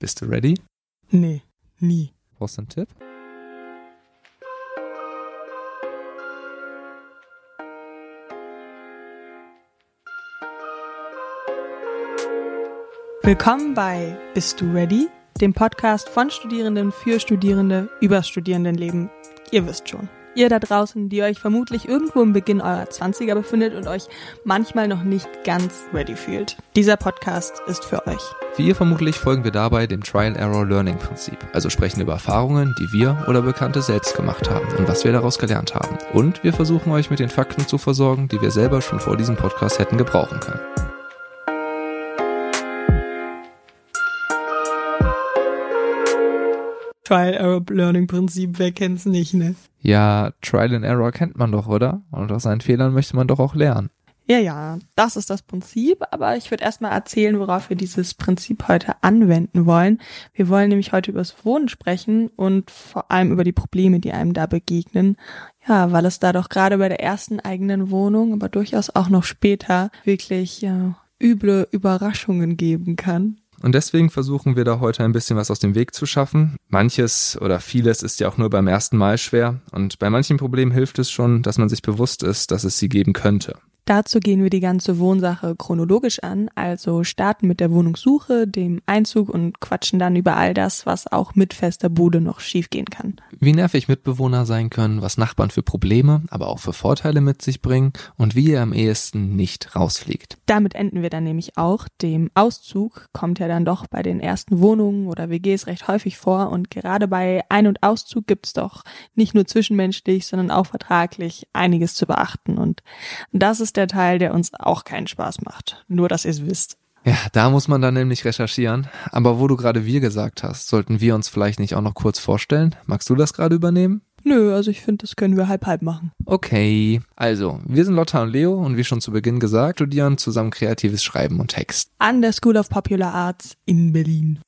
Bist du ready? Nee, nie. Brauchst du einen Tipp? Willkommen bei Bist du ready? Dem Podcast von Studierenden für Studierende über Studierendenleben. Ihr wisst schon. Ihr da draußen, die euch vermutlich irgendwo im Beginn eurer 20er befindet und euch manchmal noch nicht ganz ready fühlt. Dieser Podcast ist für euch. Wie ihr vermutlich folgen wir dabei dem Trial-Error-Learning-Prinzip. Also sprechen über Erfahrungen, die wir oder Bekannte selbst gemacht haben und was wir daraus gelernt haben. Und wir versuchen euch mit den Fakten zu versorgen, die wir selber schon vor diesem Podcast hätten gebrauchen können. Trial-Error-Learning-Prinzip, wer kennt's nicht, ne? Ja, Trial and Error kennt man doch, oder? Und aus seinen Fehlern möchte man doch auch lernen. Ja, ja, das ist das Prinzip, aber ich würde erstmal erzählen, worauf wir dieses Prinzip heute anwenden wollen. Wir wollen nämlich heute über das Wohnen sprechen und vor allem über die Probleme, die einem da begegnen. Ja, weil es da doch gerade bei der ersten eigenen Wohnung, aber durchaus auch noch später wirklich ja, üble Überraschungen geben kann. Und deswegen versuchen wir da heute ein bisschen was aus dem Weg zu schaffen. Manches oder vieles ist ja auch nur beim ersten Mal schwer. Und bei manchen Problemen hilft es schon, dass man sich bewusst ist, dass es sie geben könnte. Dazu gehen wir die ganze Wohnsache chronologisch an, also starten mit der Wohnungssuche, dem Einzug und quatschen dann über all das, was auch mit fester Bude noch schiefgehen kann. Wie nervig Mitbewohner sein können, was Nachbarn für Probleme, aber auch für Vorteile mit sich bringen und wie ihr am ehesten nicht rausfliegt. Damit enden wir dann nämlich auch. Dem Auszug kommt ja dann doch bei den ersten Wohnungen oder WGs recht häufig vor und gerade bei Ein- und Auszug gibt's doch nicht nur zwischenmenschlich, sondern auch vertraglich einiges zu beachten und das ist der Teil, der uns auch keinen Spaß macht. Nur, dass ihr es wisst. Ja, da muss man dann nämlich recherchieren. Aber wo du gerade wir gesagt hast, sollten wir uns vielleicht nicht auch noch kurz vorstellen? Magst du das gerade übernehmen? Nö, also ich finde, das können wir halb halb machen. Okay, also, wir sind Lotta und Leo und wie schon zu Beginn gesagt, studieren zusammen kreatives Schreiben und Text. An der School of Popular Arts in Berlin.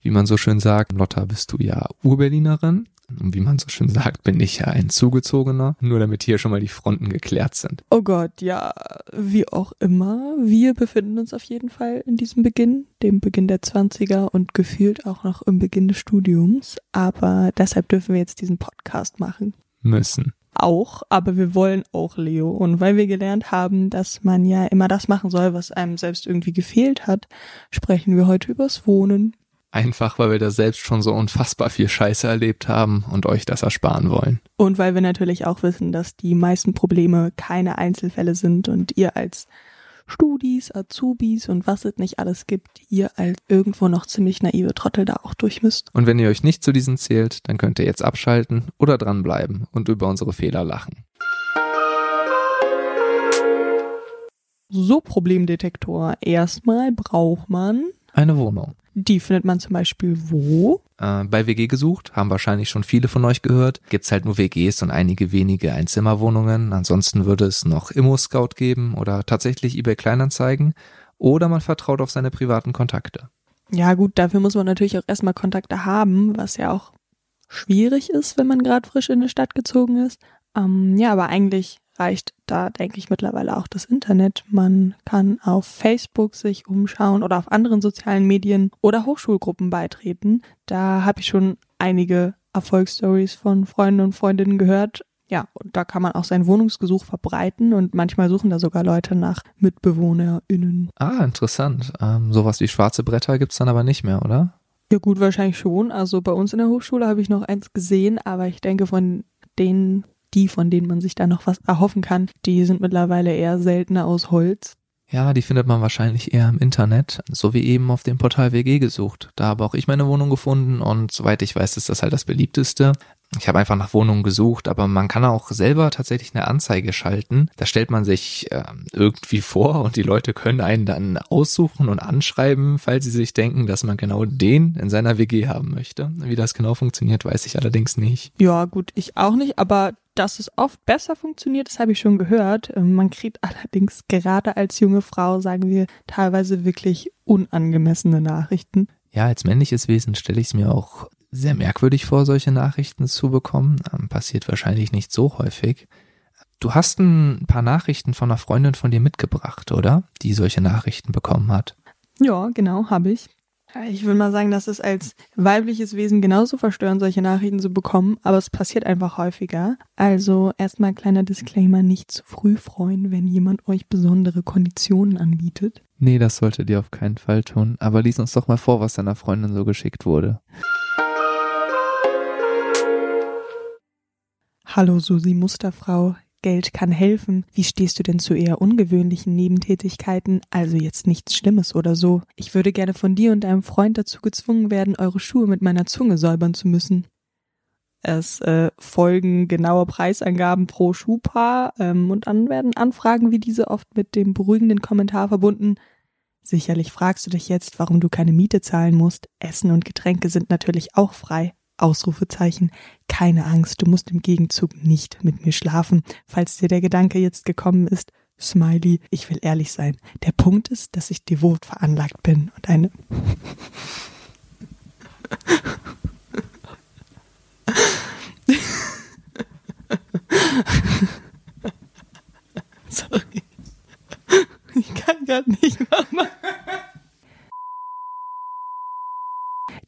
Wie man so schön sagt, Lotta, bist du ja Urberlinerin. Und wie man so schön sagt, bin ich ja ein Zugezogener, nur damit hier schon mal die Fronten geklärt sind. Oh Gott, ja, wie auch immer. Wir befinden uns auf jeden Fall in diesem Beginn, dem Beginn der 20er und gefühlt auch noch im Beginn des Studiums. Aber deshalb dürfen wir jetzt diesen Podcast machen. Müssen. Auch, aber wir wollen auch Leo. Und weil wir gelernt haben, dass man ja immer das machen soll, was einem selbst irgendwie gefehlt hat, sprechen wir heute übers Wohnen. Einfach, weil wir da selbst schon so unfassbar viel Scheiße erlebt haben und euch das ersparen wollen. Und weil wir natürlich auch wissen, dass die meisten Probleme keine Einzelfälle sind und ihr als Studis, Azubis und was es nicht alles gibt, ihr als irgendwo noch ziemlich naive Trottel da auch durch müsst. Und wenn ihr euch nicht zu diesen zählt, dann könnt ihr jetzt abschalten oder dranbleiben und über unsere Fehler lachen. So Problemdetektor. Erstmal braucht man Eine Wohnung. Die findet man zum Beispiel wo? Äh, bei WG gesucht, haben wahrscheinlich schon viele von euch gehört. Gibt's halt nur WGs und einige wenige Einzimmerwohnungen. Ansonsten würde es noch Immo-Scout geben oder tatsächlich eBay Kleinanzeigen. Oder man vertraut auf seine privaten Kontakte. Ja gut, dafür muss man natürlich auch erstmal Kontakte haben, was ja auch schwierig ist, wenn man gerade frisch in eine Stadt gezogen ist. Ähm, ja, aber eigentlich reicht da, denke ich, mittlerweile auch das Internet. Man kann auf Facebook sich umschauen oder auf anderen sozialen Medien oder Hochschulgruppen beitreten. Da habe ich schon einige Erfolgsstories von Freunden und Freundinnen gehört. Ja, und da kann man auch sein Wohnungsgesuch verbreiten und manchmal suchen da sogar Leute nach MitbewohnerInnen. Ah, interessant. Ähm, sowas wie schwarze Bretter gibt's dann aber nicht mehr, oder? Ja gut, wahrscheinlich schon. Also bei uns in der Hochschule habe ich noch eins gesehen, aber ich denke von denen, die, von denen man sich da noch was erhoffen kann, die sind mittlerweile eher seltener aus Holz. Ja, die findet man wahrscheinlich eher im Internet, so wie eben auf dem Portal WG gesucht. Da habe auch ich meine Wohnung gefunden und soweit ich weiß, ist das halt das beliebteste. Ich habe einfach nach Wohnungen gesucht, aber man kann auch selber tatsächlich eine Anzeige schalten. Da stellt man sich äh, irgendwie vor und die Leute können einen dann aussuchen und anschreiben, falls sie sich denken, dass man genau den in seiner WG haben möchte. Wie das genau funktioniert, weiß ich allerdings nicht. Ja, gut, ich auch nicht, aber dass es oft besser funktioniert, das habe ich schon gehört. Ähm, Man kriegt allerdings gerade als junge Frau, sagen wir, teilweise wirklich unangemessene Nachrichten. Ja, als männliches Wesen stelle ich es mir auch sehr merkwürdig vor, solche Nachrichten zu bekommen. Ähm, passiert wahrscheinlich nicht so häufig. Du hast ein paar Nachrichten von einer Freundin von dir mitgebracht, oder? Die solche Nachrichten bekommen hat. Ja, genau, habe ich. Ich würde mal sagen, dass es als weibliches Wesen genauso verstörend, solche Nachrichten zu bekommen, aber es passiert einfach häufiger. Also erstmal kleiner Disclaimer, nicht zu früh freuen, wenn jemand euch besondere Konditionen anbietet. Nee, das solltet ihr auf keinen Fall tun. Aber lies uns doch mal vor, was deiner Freundin so geschickt wurde. Hallo Susi Musterfrau, Geld kann helfen. Wie stehst du denn zu eher ungewöhnlichen Nebentätigkeiten? Also jetzt nichts Schlimmes oder so. Ich würde gerne von dir und deinem Freund dazu gezwungen werden, eure Schuhe mit meiner Zunge säubern zu müssen. Es äh, folgen genaue Preisangaben pro Schuhpaar ähm, und dann werden Anfragen wie diese oft mit dem beruhigenden Kommentar verbunden. Sicherlich fragst du dich jetzt, warum du keine Miete zahlen musst. Essen und Getränke sind natürlich auch frei. Ausrufezeichen. Keine Angst, du musst im Gegenzug nicht mit mir schlafen, falls dir der Gedanke jetzt gekommen ist. Smiley, ich will ehrlich sein. Der Punkt ist, dass ich devot veranlagt bin und eine. Sorry. Ich kann gerade nicht machen.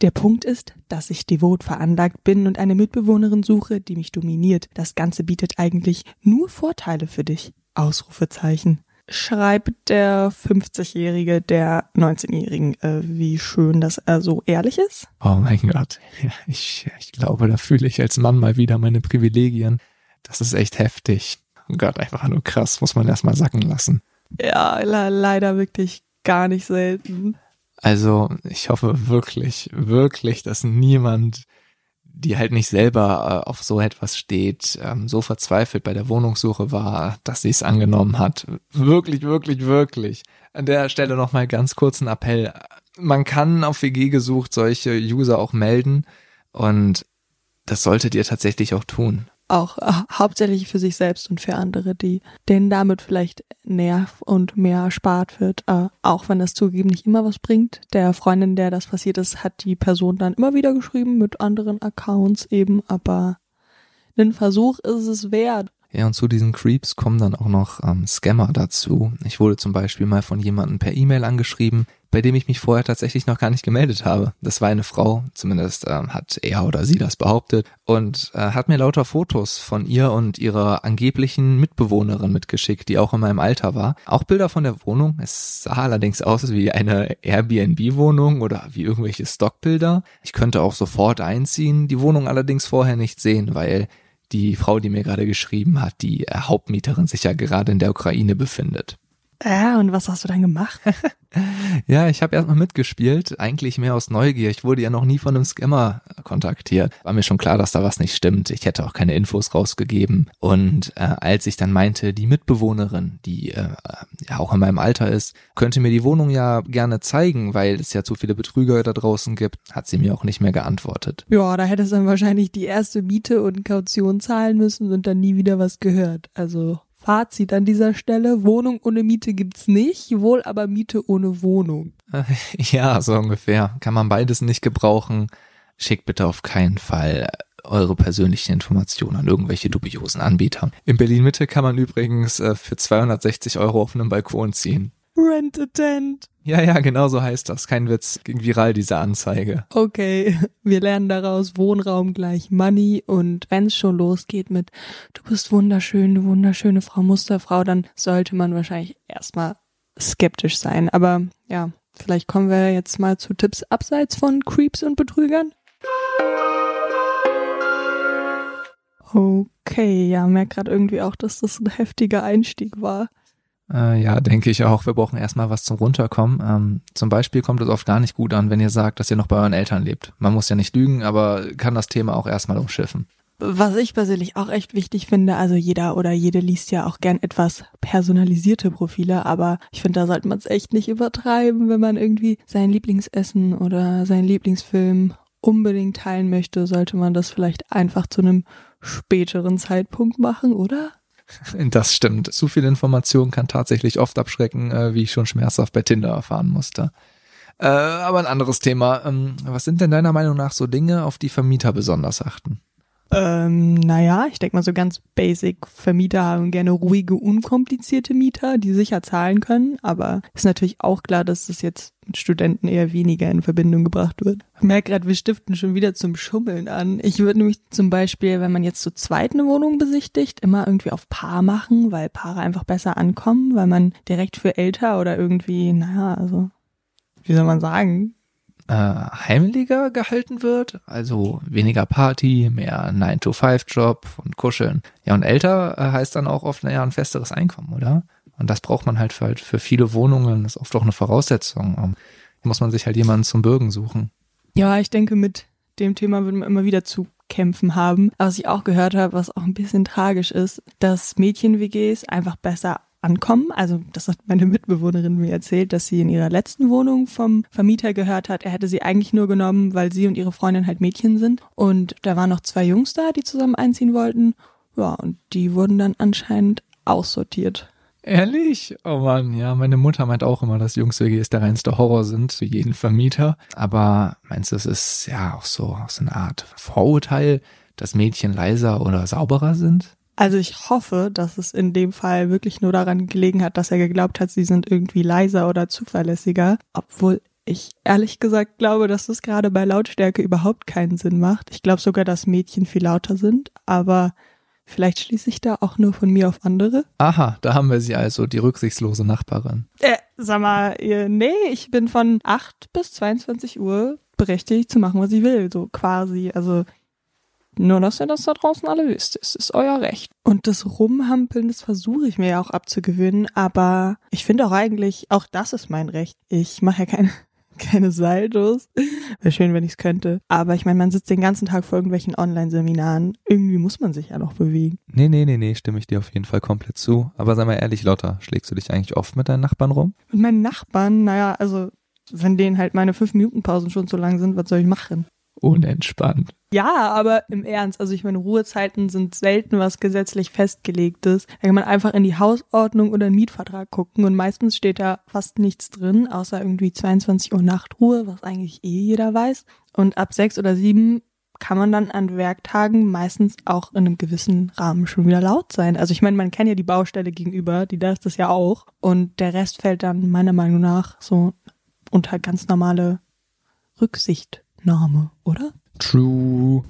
Der Punkt ist, dass ich devot veranlagt bin und eine Mitbewohnerin suche, die mich dominiert. Das Ganze bietet eigentlich nur Vorteile für dich. Ausrufezeichen. Schreibt der 50-Jährige der 19-Jährigen, äh, wie schön, dass er so ehrlich ist? Oh mein Gott. Ja, ich, ich glaube, da fühle ich als Mann mal wieder meine Privilegien. Das ist echt heftig. Oh Gott, einfach nur krass. Muss man erstmal sacken lassen. Ja, leider wirklich gar nicht selten. Also ich hoffe wirklich, wirklich, dass niemand, die halt nicht selber äh, auf so etwas steht, ähm, so verzweifelt bei der Wohnungssuche war, dass sie es angenommen hat. Wirklich, wirklich, wirklich. An der Stelle nochmal ganz kurz ein Appell. Man kann auf WG gesucht solche User auch melden und das solltet ihr tatsächlich auch tun auch äh, hauptsächlich für sich selbst und für andere, die denen damit vielleicht Nerv und mehr erspart wird, äh, auch wenn das zugegeben nicht immer was bringt. Der Freundin, der das passiert ist, hat die Person dann immer wieder geschrieben mit anderen Accounts eben, aber einen Versuch ist es wert. Ja, und zu diesen Creeps kommen dann auch noch ähm, Scammer dazu. Ich wurde zum Beispiel mal von jemandem per E-Mail angeschrieben, bei dem ich mich vorher tatsächlich noch gar nicht gemeldet habe. Das war eine Frau, zumindest ähm, hat er oder sie das behauptet, und äh, hat mir lauter Fotos von ihr und ihrer angeblichen Mitbewohnerin mitgeschickt, die auch in meinem Alter war. Auch Bilder von der Wohnung. Es sah allerdings aus wie eine Airbnb-Wohnung oder wie irgendwelche Stockbilder. Ich könnte auch sofort einziehen, die Wohnung allerdings vorher nicht sehen, weil die Frau, die mir gerade geschrieben hat, die Hauptmieterin sich ja gerade in der Ukraine befindet. Ja, und was hast du dann gemacht? ja, ich habe erstmal mitgespielt, eigentlich mehr aus Neugier. Ich wurde ja noch nie von einem Scammer kontaktiert. War mir schon klar, dass da was nicht stimmt. Ich hätte auch keine Infos rausgegeben. Und äh, als ich dann meinte, die Mitbewohnerin, die äh, ja auch in meinem Alter ist, könnte mir die Wohnung ja gerne zeigen, weil es ja zu viele Betrüger da draußen gibt, hat sie mir auch nicht mehr geantwortet. Ja, da hättest du dann wahrscheinlich die erste Miete und Kaution zahlen müssen und dann nie wieder was gehört. Also Fazit an dieser Stelle, Wohnung ohne Miete gibt's nicht, wohl aber Miete ohne Wohnung. Ja, so ungefähr. Kann man beides nicht gebrauchen. Schickt bitte auf keinen Fall eure persönlichen Informationen an irgendwelche dubiosen Anbieter. In Berlin Mitte kann man übrigens äh, für 260 Euro auf einem Balkon ziehen. Rent a tent. Ja, ja, genau so heißt das. Kein Witz. Ging viral, diese Anzeige. Okay, wir lernen daraus Wohnraum gleich Money und wenn es schon losgeht mit du bist wunderschön, du wunderschöne Frau Musterfrau, dann sollte man wahrscheinlich erstmal skeptisch sein. Aber ja, vielleicht kommen wir jetzt mal zu Tipps abseits von Creeps und Betrügern. Okay, ja, merke gerade irgendwie auch, dass das ein heftiger Einstieg war. Äh, ja, denke ich auch. Wir brauchen erstmal was zum Runterkommen. Ähm, zum Beispiel kommt es oft gar nicht gut an, wenn ihr sagt, dass ihr noch bei euren Eltern lebt. Man muss ja nicht lügen, aber kann das Thema auch erstmal umschiffen. Was ich persönlich auch echt wichtig finde, also jeder oder jede liest ja auch gern etwas personalisierte Profile, aber ich finde, da sollte man es echt nicht übertreiben, wenn man irgendwie sein Lieblingsessen oder seinen Lieblingsfilm unbedingt teilen möchte, sollte man das vielleicht einfach zu einem späteren Zeitpunkt machen, oder? Das stimmt. Zu viel Information kann tatsächlich oft abschrecken, äh, wie ich schon schmerzhaft bei Tinder erfahren musste. Äh, aber ein anderes Thema. Ähm, was sind denn deiner Meinung nach so Dinge, auf die Vermieter besonders achten? Ähm, naja, ich denke mal so ganz basic. Vermieter haben gerne ruhige, unkomplizierte Mieter, die sicher zahlen können. Aber ist natürlich auch klar, dass das jetzt mit Studenten eher weniger in Verbindung gebracht wird. Ich merke gerade, wir stiften schon wieder zum Schummeln an. Ich würde nämlich zum Beispiel, wenn man jetzt zu zweit eine Wohnung besichtigt, immer irgendwie auf Paar machen, weil Paare einfach besser ankommen, weil man direkt für älter oder irgendwie, naja, also, wie soll man sagen, äh, heimeliger gehalten wird, also weniger Party, mehr 9-to-5-Job und Kuscheln. Ja, und älter äh, heißt dann auch oft naja, ein festeres Einkommen, oder? Und das braucht man halt für, halt für viele Wohnungen, das ist oft auch eine Voraussetzung. Um, muss man sich halt jemanden zum Bürgen suchen. Ja, ich denke, mit dem Thema würden wir immer wieder zu kämpfen haben. Was ich auch gehört habe, was auch ein bisschen tragisch ist, dass Mädchen-WGs einfach besser ankommen. Also das hat meine Mitbewohnerin mir erzählt, dass sie in ihrer letzten Wohnung vom Vermieter gehört hat, er hätte sie eigentlich nur genommen, weil sie und ihre Freundin halt Mädchen sind. Und da waren noch zwei Jungs da, die zusammen einziehen wollten. Ja, und die wurden dann anscheinend aussortiert. Ehrlich? Oh Mann, ja, meine Mutter meint auch immer, dass Jungs-WGs der reinste Horror sind für jeden Vermieter. Aber meinst du, es ist ja auch so, so eine Art Vorurteil, dass Mädchen leiser oder sauberer sind? Also ich hoffe, dass es in dem Fall wirklich nur daran gelegen hat, dass er geglaubt hat, sie sind irgendwie leiser oder zuverlässiger, obwohl ich ehrlich gesagt glaube, dass das gerade bei Lautstärke überhaupt keinen Sinn macht. Ich glaube sogar, dass Mädchen viel lauter sind, aber vielleicht schließe ich da auch nur von mir auf andere. Aha, da haben wir sie also, die rücksichtslose Nachbarin. Äh, sag mal, nee, ich bin von 8 bis 22 Uhr berechtigt zu machen, was ich will, so quasi. Also nur, dass ihr das da draußen alle wisst. Es ist euer Recht. Und das Rumhampeln, das versuche ich mir ja auch abzugewöhnen. Aber ich finde auch eigentlich, auch das ist mein Recht. Ich mache ja keine, keine Saldos. Wäre schön, wenn ich es könnte. Aber ich meine, man sitzt den ganzen Tag vor irgendwelchen Online-Seminaren. Irgendwie muss man sich ja noch bewegen. Nee, nee, nee, nee, stimme ich dir auf jeden Fall komplett zu. Aber sei mal ehrlich, Lotta, schlägst du dich eigentlich oft mit deinen Nachbarn rum? Mit meinen Nachbarn, naja, also wenn denen halt meine 5-Minuten-Pausen schon zu lang sind, was soll ich machen? Unentspannt. Ja, aber im Ernst, also ich meine, Ruhezeiten sind selten was gesetzlich festgelegtes. Da kann man einfach in die Hausordnung oder einen Mietvertrag gucken und meistens steht da fast nichts drin, außer irgendwie 22 Uhr Nachtruhe, was eigentlich eh jeder weiß. Und ab sechs oder sieben kann man dann an Werktagen meistens auch in einem gewissen Rahmen schon wieder laut sein. Also ich meine, man kennt ja die Baustelle gegenüber, die da ist das ja auch. Und der Rest fällt dann meiner Meinung nach so unter ganz normale Rücksicht. Name, oder? True.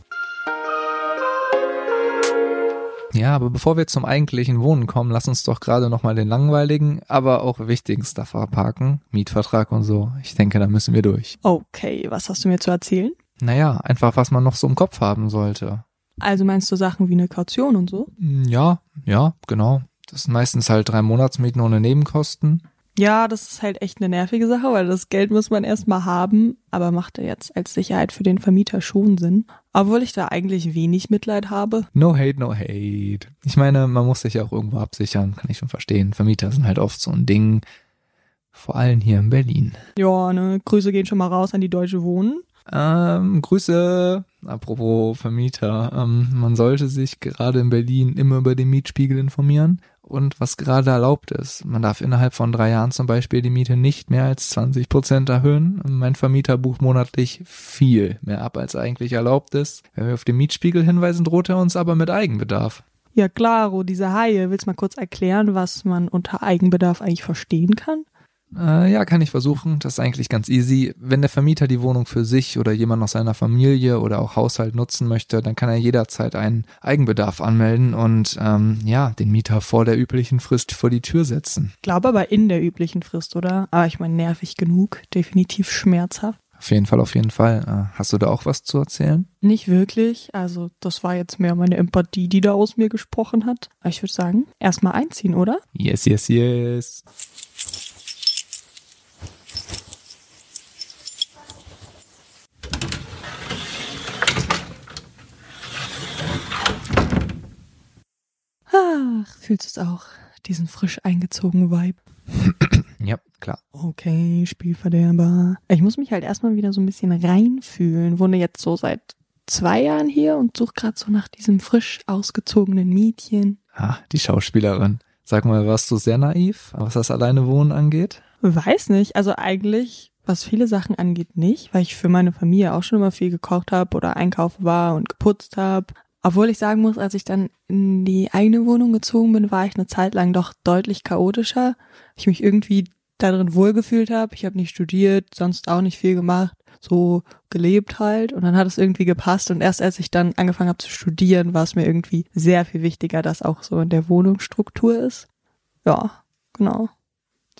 Ja, aber bevor wir zum eigentlichen Wohnen kommen, lass uns doch gerade nochmal den langweiligen, aber auch wichtigen Stuff abhaken. Mietvertrag und so. Ich denke, da müssen wir durch. Okay, was hast du mir zu erzählen? Naja, einfach was man noch so im Kopf haben sollte. Also meinst du Sachen wie eine Kaution und so? Ja, ja, genau. Das sind meistens halt drei Monatsmieten ohne Nebenkosten. Ja, das ist halt echt eine nervige Sache, weil das Geld muss man erstmal haben, aber macht er jetzt als Sicherheit für den Vermieter schon Sinn. Obwohl ich da eigentlich wenig Mitleid habe. No hate, no hate. Ich meine, man muss sich ja auch irgendwo absichern, kann ich schon verstehen. Vermieter sind halt oft so ein Ding. Vor allem hier in Berlin. Ja, ne, Grüße gehen schon mal raus an die Deutsche Wohnen. Ähm, Grüße, apropos Vermieter. Ähm, man sollte sich gerade in Berlin immer über den Mietspiegel informieren und was gerade erlaubt ist. Man darf innerhalb von drei Jahren zum Beispiel die Miete nicht mehr als 20 Prozent erhöhen. Mein Vermieter bucht monatlich viel mehr ab, als eigentlich erlaubt ist. Wenn wir auf den Mietspiegel hinweisen, droht er uns aber mit Eigenbedarf. Ja, klaro, diese Haie. Willst du mal kurz erklären, was man unter Eigenbedarf eigentlich verstehen kann? Äh, ja, kann ich versuchen. Das ist eigentlich ganz easy. Wenn der Vermieter die Wohnung für sich oder jemand aus seiner Familie oder auch Haushalt nutzen möchte, dann kann er jederzeit einen Eigenbedarf anmelden und ähm, ja, den Mieter vor der üblichen Frist vor die Tür setzen. Ich glaube aber in der üblichen Frist, oder? Aber ich meine, nervig genug, definitiv schmerzhaft. Auf jeden Fall, auf jeden Fall. Äh, hast du da auch was zu erzählen? Nicht wirklich. Also, das war jetzt mehr meine Empathie, die da aus mir gesprochen hat. Aber ich würde sagen, erstmal einziehen, oder? Yes, yes, yes. Ach, fühlst du es auch? Diesen frisch eingezogenen Vibe. ja, klar. Okay, Spielverderber. Ich muss mich halt erstmal wieder so ein bisschen reinfühlen. Wohne jetzt so seit zwei Jahren hier und suche gerade so nach diesem frisch ausgezogenen Mädchen. Ah, die Schauspielerin. Sag mal, warst du sehr naiv, was das alleine Wohnen angeht? Weiß nicht. Also eigentlich, was viele Sachen angeht, nicht, weil ich für meine Familie auch schon immer viel gekocht habe oder einkaufen war und geputzt habe. Obwohl ich sagen muss, als ich dann in die eigene Wohnung gezogen bin, war ich eine Zeit lang doch deutlich chaotischer. Ich mich irgendwie darin wohlgefühlt habe. Ich habe nicht studiert, sonst auch nicht viel gemacht, so gelebt halt. Und dann hat es irgendwie gepasst. Und erst als ich dann angefangen habe zu studieren, war es mir irgendwie sehr viel wichtiger, dass auch so in der Wohnungsstruktur ist. Ja, genau.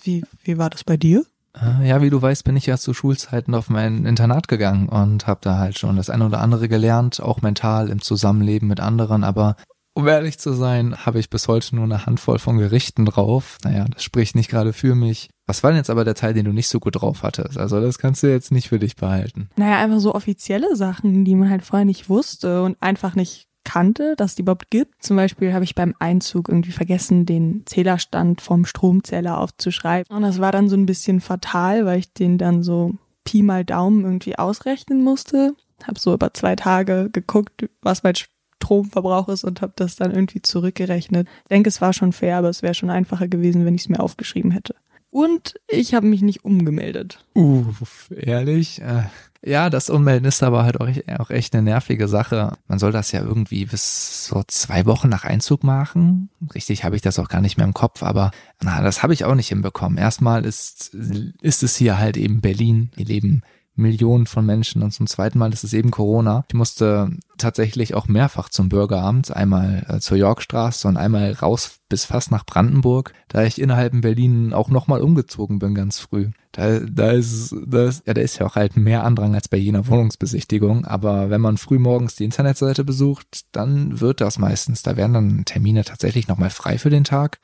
Wie, wie war das bei dir? Äh, ja, wie du weißt, bin ich ja zu Schulzeiten auf mein Internat gegangen und habe da halt schon das eine oder andere gelernt, auch mental im Zusammenleben mit anderen. Aber um ehrlich zu sein, habe ich bis heute nur eine Handvoll von Gerichten drauf. Naja, das spricht nicht gerade für mich. Was war denn jetzt aber der Teil, den du nicht so gut drauf hattest? Also das kannst du jetzt nicht für dich behalten. Naja, einfach so offizielle Sachen, die man halt vorher nicht wusste und einfach nicht kannte, dass die überhaupt gibt. Zum Beispiel habe ich beim Einzug irgendwie vergessen, den Zählerstand vom Stromzähler aufzuschreiben. Und das war dann so ein bisschen fatal, weil ich den dann so Pi mal Daumen irgendwie ausrechnen musste. Habe so über zwei Tage geguckt, was mein Stromverbrauch ist und habe das dann irgendwie zurückgerechnet. Ich denke, es war schon fair, aber es wäre schon einfacher gewesen, wenn ich es mir aufgeschrieben hätte. Und ich habe mich nicht umgemeldet. Uff, ehrlich? Äh, ja, das Ummelden ist aber halt auch, echt eine nervige Sache. Man soll das ja irgendwie bis so zwei Wochen nach Einzug machen. Richtig habe ich das auch gar nicht mehr im Kopf, aber na, das habe ich auch nicht hinbekommen. Erstmal ist, ist es hier halt eben Berlin. Wir leben Millionen von Menschen und zum zweiten Mal ist es eben Corona. Ich musste tatsächlich auch mehrfach zum Bürgeramt, einmal äh, zur Yorkstraße und einmal raus bis fast nach Brandenburg, da ich innerhalb in Berlin auch nochmal umgezogen bin ganz früh. Da, da ist, da ist, ja, da ist ja auch halt mehr Andrang als bei jener Wohnungsbesichtigung, aber wenn man früh morgens die Internetseite besucht, dann wird das meistens. Da werden dann Termine tatsächlich nochmal frei für den Tag.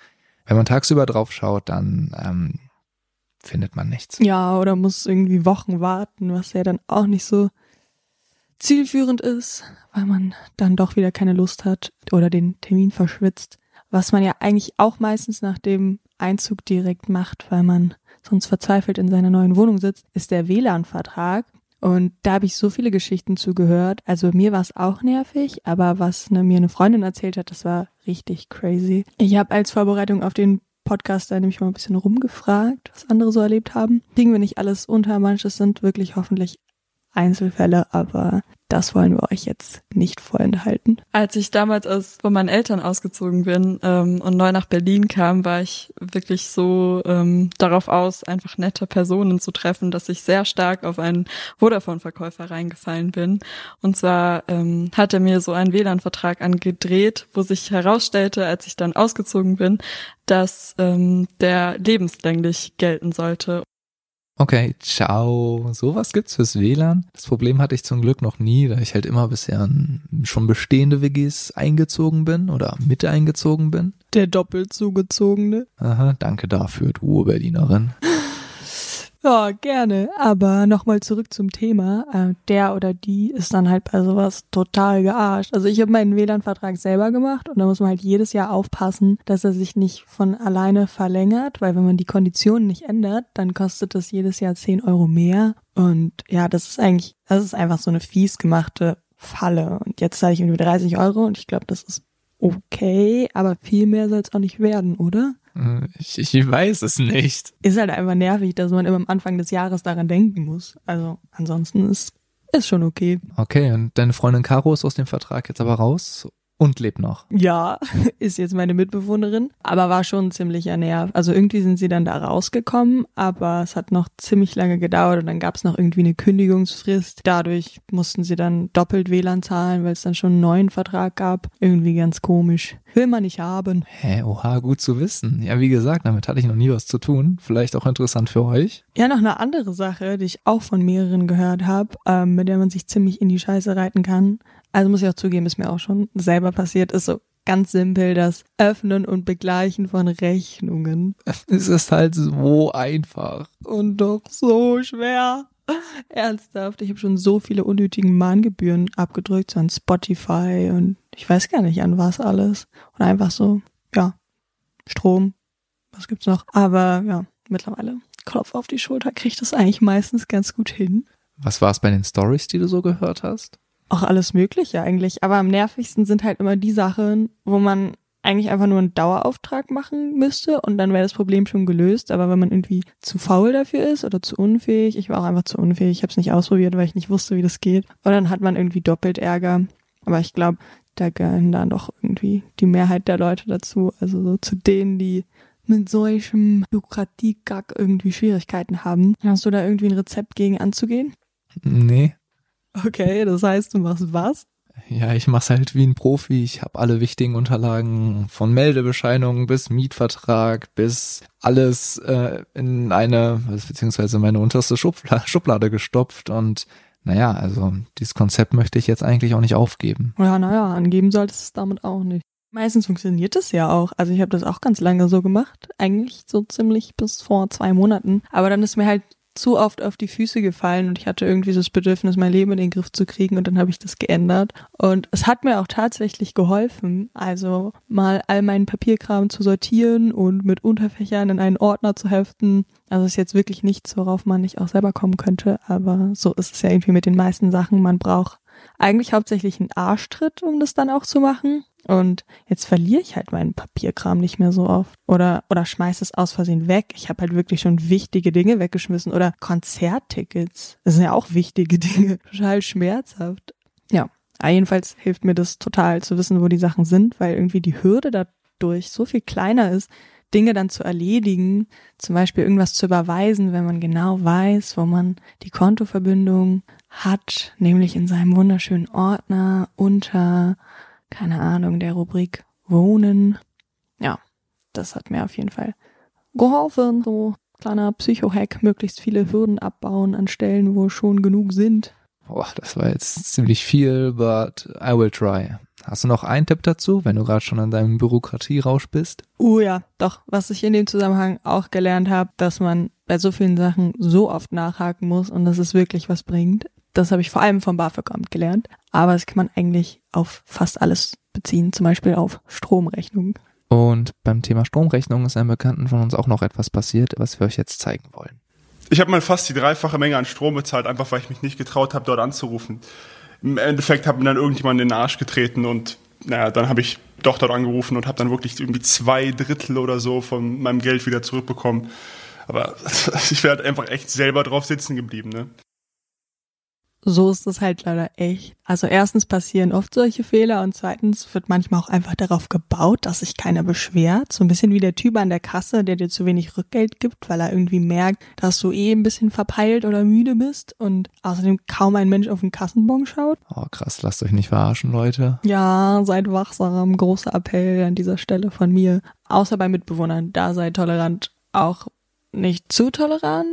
Wenn man tagsüber drauf schaut, dann ähm, findet man nichts. Ja, oder muss irgendwie Wochen warten, was ja dann auch nicht so zielführend ist, weil man dann doch wieder keine Lust hat oder den Termin verschwitzt. Was man ja eigentlich auch meistens nach dem Einzug direkt macht, weil man sonst verzweifelt in seiner neuen Wohnung sitzt, ist der WLAN-Vertrag. Und da habe ich so viele Geschichten zugehört. Also mir war es auch nervig, aber was ne, mir eine Freundin erzählt hat, das war richtig crazy. Ich habe als Vorbereitung auf den Podcast da nämlich mal ein bisschen rumgefragt, was andere so erlebt haben. Kriegen wir nicht alles unter, manches sind wirklich hoffentlich Einzelfälle, aber das wollen wir euch jetzt nicht vorenthalten. Als ich damals aus, von meinen Eltern ausgezogen bin ähm, und neu nach Berlin kam, war ich wirklich so ähm, darauf aus, einfach nette Personen zu treffen, dass ich sehr stark auf einen Vodafone-Verkäufer reingefallen bin. Und zwar ähm, hat er mir so einen WLAN-Vertrag angedreht, wo sich herausstellte, als ich dann ausgezogen bin, dass ähm, der lebenslänglich gelten sollte. Okay, ciao. Sowas gibt's fürs WLAN. Das Problem hatte ich zum Glück noch nie, da ich halt immer bisher in schon bestehende WGs eingezogen bin oder mit eingezogen bin. Der doppelt zugezogene. Aha, danke dafür, du Berlinerin. Ja, gerne. Aber nochmal zurück zum Thema. Äh, der oder die ist dann halt bei sowas total gearscht. Also ich habe meinen WLAN-Vertrag selber gemacht und da muss man halt jedes Jahr aufpassen, dass er sich nicht von alleine verlängert, weil wenn man die Konditionen nicht ändert, dann kostet das jedes Jahr 10 Euro mehr. Und ja, das ist eigentlich, das ist einfach so eine fies gemachte Falle. Und jetzt zahle ich irgendwie 30 Euro und ich glaube, das ist okay, aber viel mehr soll es auch nicht werden, oder? Ich, ich weiß es nicht. Ist halt einfach nervig, dass man immer am Anfang des Jahres daran denken muss. Also ansonsten ist ist schon okay. Okay, und deine Freundin Caro ist aus dem Vertrag jetzt aber raus und lebt noch. Ja, ist jetzt meine Mitbewohnerin, aber war schon ziemlich Nerv. Also irgendwie sind sie dann da rausgekommen, aber es hat noch ziemlich lange gedauert und dann gab es noch irgendwie eine Kündigungsfrist. Dadurch mussten sie dann doppelt WLAN zahlen, weil es dann schon einen neuen Vertrag gab. Irgendwie ganz komisch. Will man nicht haben. Hä, oha, gut zu wissen. Ja, wie gesagt, damit hatte ich noch nie was zu tun. Vielleicht auch interessant für euch. Ja, noch eine andere Sache, die ich auch von mehreren gehört habe, ähm, mit der man sich ziemlich in die Scheiße reiten kann. Also muss ich auch zugeben, ist mir auch schon selber passiert, ist so ganz simpel das Öffnen und Begleichen von Rechnungen. Es ist halt so einfach. Und doch so schwer. Ernsthaft, ich habe schon so viele unnötigen Mahngebühren abgedrückt, so an Spotify und ich weiß gar nicht an was alles. Und einfach so, ja, Strom, was gibt's noch? Aber ja, mittlerweile Klopf auf die Schulter, kriegt das eigentlich meistens ganz gut hin. Was war es bei den Stories, die du so gehört hast? Auch alles Mögliche eigentlich. Aber am nervigsten sind halt immer die Sachen, wo man eigentlich einfach nur einen Dauerauftrag machen müsste und dann wäre das Problem schon gelöst. Aber wenn man irgendwie zu faul dafür ist oder zu unfähig, ich war auch einfach zu unfähig, ich habe es nicht ausprobiert, weil ich nicht wusste, wie das geht. Und dann hat man irgendwie doppelt Ärger. Aber ich glaube, da gehören dann doch irgendwie die Mehrheit der Leute dazu. Also so zu denen, die mit solchem Bürokratie-Gack irgendwie Schwierigkeiten haben. Hast du da irgendwie ein Rezept gegen anzugehen? Nee. Okay, das heißt, du machst was? Ja, ich mach's halt wie ein Profi. Ich habe alle wichtigen Unterlagen von Meldebescheinigung bis Mietvertrag bis alles äh, in eine, beziehungsweise meine unterste Schubla Schublade gestopft und naja, also dieses Konzept möchte ich jetzt eigentlich auch nicht aufgeben. Ja, naja, angeben solltest du es damit auch nicht. Meistens funktioniert das ja auch. Also ich habe das auch ganz lange so gemacht. Eigentlich so ziemlich bis vor zwei Monaten. Aber dann ist mir halt zu oft auf die Füße gefallen und ich hatte irgendwie das Bedürfnis, mein Leben in den Griff zu kriegen und dann habe ich das geändert. Und es hat mir auch tatsächlich geholfen, also mal all meinen Papierkram zu sortieren und mit Unterfächern in einen Ordner zu heften. Also ist jetzt wirklich nichts, worauf man nicht auch selber kommen könnte, aber so ist es ja irgendwie mit den meisten Sachen. Man braucht eigentlich hauptsächlich einen Arschtritt, um das dann auch zu machen. Und jetzt verliere ich halt meinen Papierkram nicht mehr so oft. Oder, oder schmeiß es aus Versehen weg. Ich habe halt wirklich schon wichtige Dinge weggeschmissen. Oder Konzerttickets. Das sind ja auch wichtige Dinge. Total schmerzhaft. Ja. Jedenfalls hilft mir das total zu wissen, wo die Sachen sind, weil irgendwie die Hürde dadurch so viel kleiner ist, Dinge dann zu erledigen, zum Beispiel irgendwas zu überweisen, wenn man genau weiß, wo man die Kontoverbindung hat, nämlich in seinem wunderschönen Ordner unter keine Ahnung, der Rubrik Wohnen. Ja, das hat mir auf jeden Fall geholfen. So kleiner Psycho-Hack, möglichst viele Hürden abbauen an Stellen, wo schon genug sind. Boah, das war jetzt ziemlich viel, but I will try. Hast du noch einen Tipp dazu, wenn du gerade schon an deinem Bürokratierausch bist? Oh uh, ja, doch, was ich in dem Zusammenhang auch gelernt habe, dass man bei so vielen Sachen so oft nachhaken muss und dass es wirklich was bringt. Das habe ich vor allem vom BAföG-Amt gelernt. Aber das kann man eigentlich auf fast alles beziehen, zum Beispiel auf Stromrechnungen. Und beim Thema Stromrechnung ist einem Bekannten von uns auch noch etwas passiert, was wir euch jetzt zeigen wollen. Ich habe mal fast die dreifache Menge an Strom bezahlt, einfach weil ich mich nicht getraut habe, dort anzurufen. Im Endeffekt hat mir dann irgendjemand in den Arsch getreten und naja, dann habe ich doch dort angerufen und habe dann wirklich irgendwie zwei Drittel oder so von meinem Geld wieder zurückbekommen. Aber ich wäre halt einfach echt selber drauf sitzen geblieben, ne? So ist es halt leider echt. Also erstens passieren oft solche Fehler und zweitens wird manchmal auch einfach darauf gebaut, dass sich keiner beschwert. So ein bisschen wie der Typ an der Kasse, der dir zu wenig Rückgeld gibt, weil er irgendwie merkt, dass du eh ein bisschen verpeilt oder müde bist und außerdem kaum ein Mensch auf den Kassenbon schaut. Oh krass, lasst euch nicht verarschen, Leute. Ja, seid wachsam. Großer Appell an dieser Stelle von mir. Außer bei Mitbewohnern, da seid tolerant. Auch nicht zu tolerant,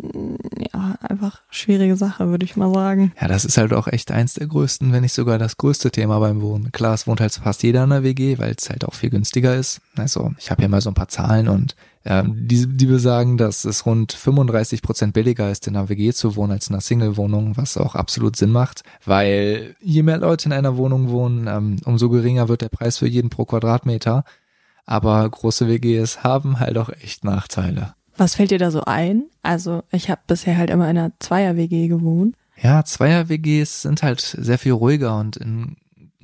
ja, einfach schwierige Sache, würde ich mal sagen. Ja, das ist halt auch echt eins der größten, wenn nicht sogar das größte Thema beim Wohnen. Klar, es wohnt halt fast jeder in der WG, weil es halt auch viel günstiger ist. Also ich habe hier mal so ein paar Zahlen und äh, die, die besagen, dass es rund 35 Prozent billiger ist, in einer WG zu wohnen als in einer Single-Wohnung, was auch absolut Sinn macht, weil je mehr Leute in einer Wohnung wohnen, ähm, umso geringer wird der Preis für jeden pro Quadratmeter. Aber große WGs haben halt auch echt Nachteile. Was fällt dir da so ein? Also ich habe bisher halt immer in einer Zweier-WG gewohnt. Ja, Zweier-WGs sind halt sehr viel ruhiger und in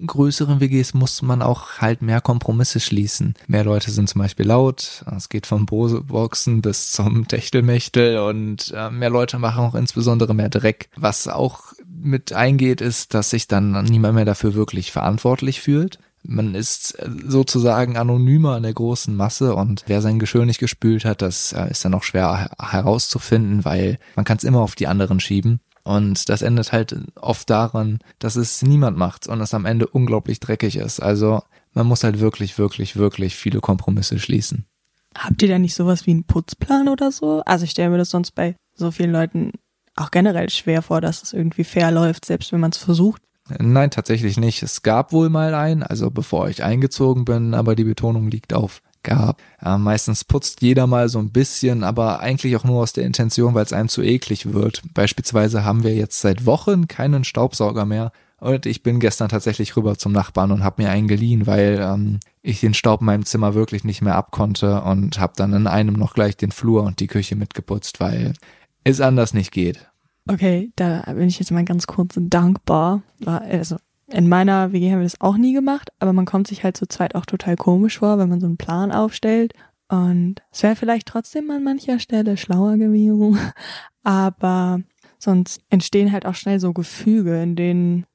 größeren WGs muss man auch halt mehr Kompromisse schließen. Mehr Leute sind zum Beispiel laut, es geht vom Bose-Boxen bis zum Techtelmechtel und äh, mehr Leute machen auch insbesondere mehr Dreck. Was auch mit eingeht, ist, dass sich dann niemand mehr dafür wirklich verantwortlich fühlt. Man ist äh, sozusagen anonymer in der großen Masse und wer sein Geschirr nicht gespült hat, das äh, ist dann auch schwer herauszufinden, weil man kann es immer auf die anderen schieben. Und das endet halt oft daran, dass es niemand macht und es am Ende unglaublich dreckig ist. Also man muss halt wirklich, wirklich, wirklich viele Kompromisse schließen. Habt ihr da nicht sowas wie einen Putzplan oder so? Also ich stelle mir das sonst bei so vielen Leuten auch generell schwer vor, dass es irgendwie fair läuft, selbst wenn man es versucht. Nein, tatsächlich nicht. Es gab wohl mal einen, also bevor ich eingezogen bin, aber die Betonung liegt auf gab. Äh, meistens putzt jeder mal so ein bisschen, aber eigentlich auch nur aus der Intention, weil es einem zu eklig wird. Beispielsweise haben wir jetzt seit Wochen keinen Staubsauger mehr. Und ich bin gestern tatsächlich rüber zum Nachbarn und habe mir einen geliehen, weil ähm, ich den Staub in meinem Zimmer wirklich nicht mehr abkonnte und habe dann in einem noch gleich den Flur und die Küche mitgeputzt, weil es anders nicht geht. Okay, da bin ich jetzt mal ganz kurz dankbar. Also in meiner WG haben wir das auch nie gemacht, aber man kommt sich halt zu zweit auch total komisch vor, wenn man so einen Plan aufstellt. Und es wäre vielleicht trotzdem an mancher Stelle schlauer gewesen. Aber sonst entstehen halt auch schnell so Gefüge, in denen,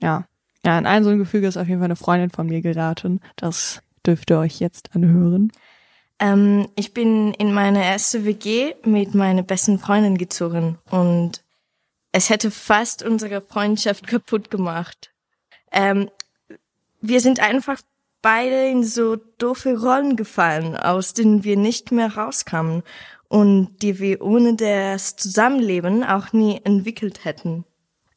ja, Ja, in ein so ein Gefüge ist auf jeden Fall eine Freundin von mir geraten. Das dürft ihr euch jetzt anhören. Ähm, ich bin in meine erste WG mit meiner besten Freundin gezogen und es hätte fast unsere Freundschaft kaputt gemacht. Ähm, wir sind einfach beide in so doofe Rollen gefallen, aus denen wir nicht mehr rauskamen und die wir ohne das Zusammenleben auch nie entwickelt hätten.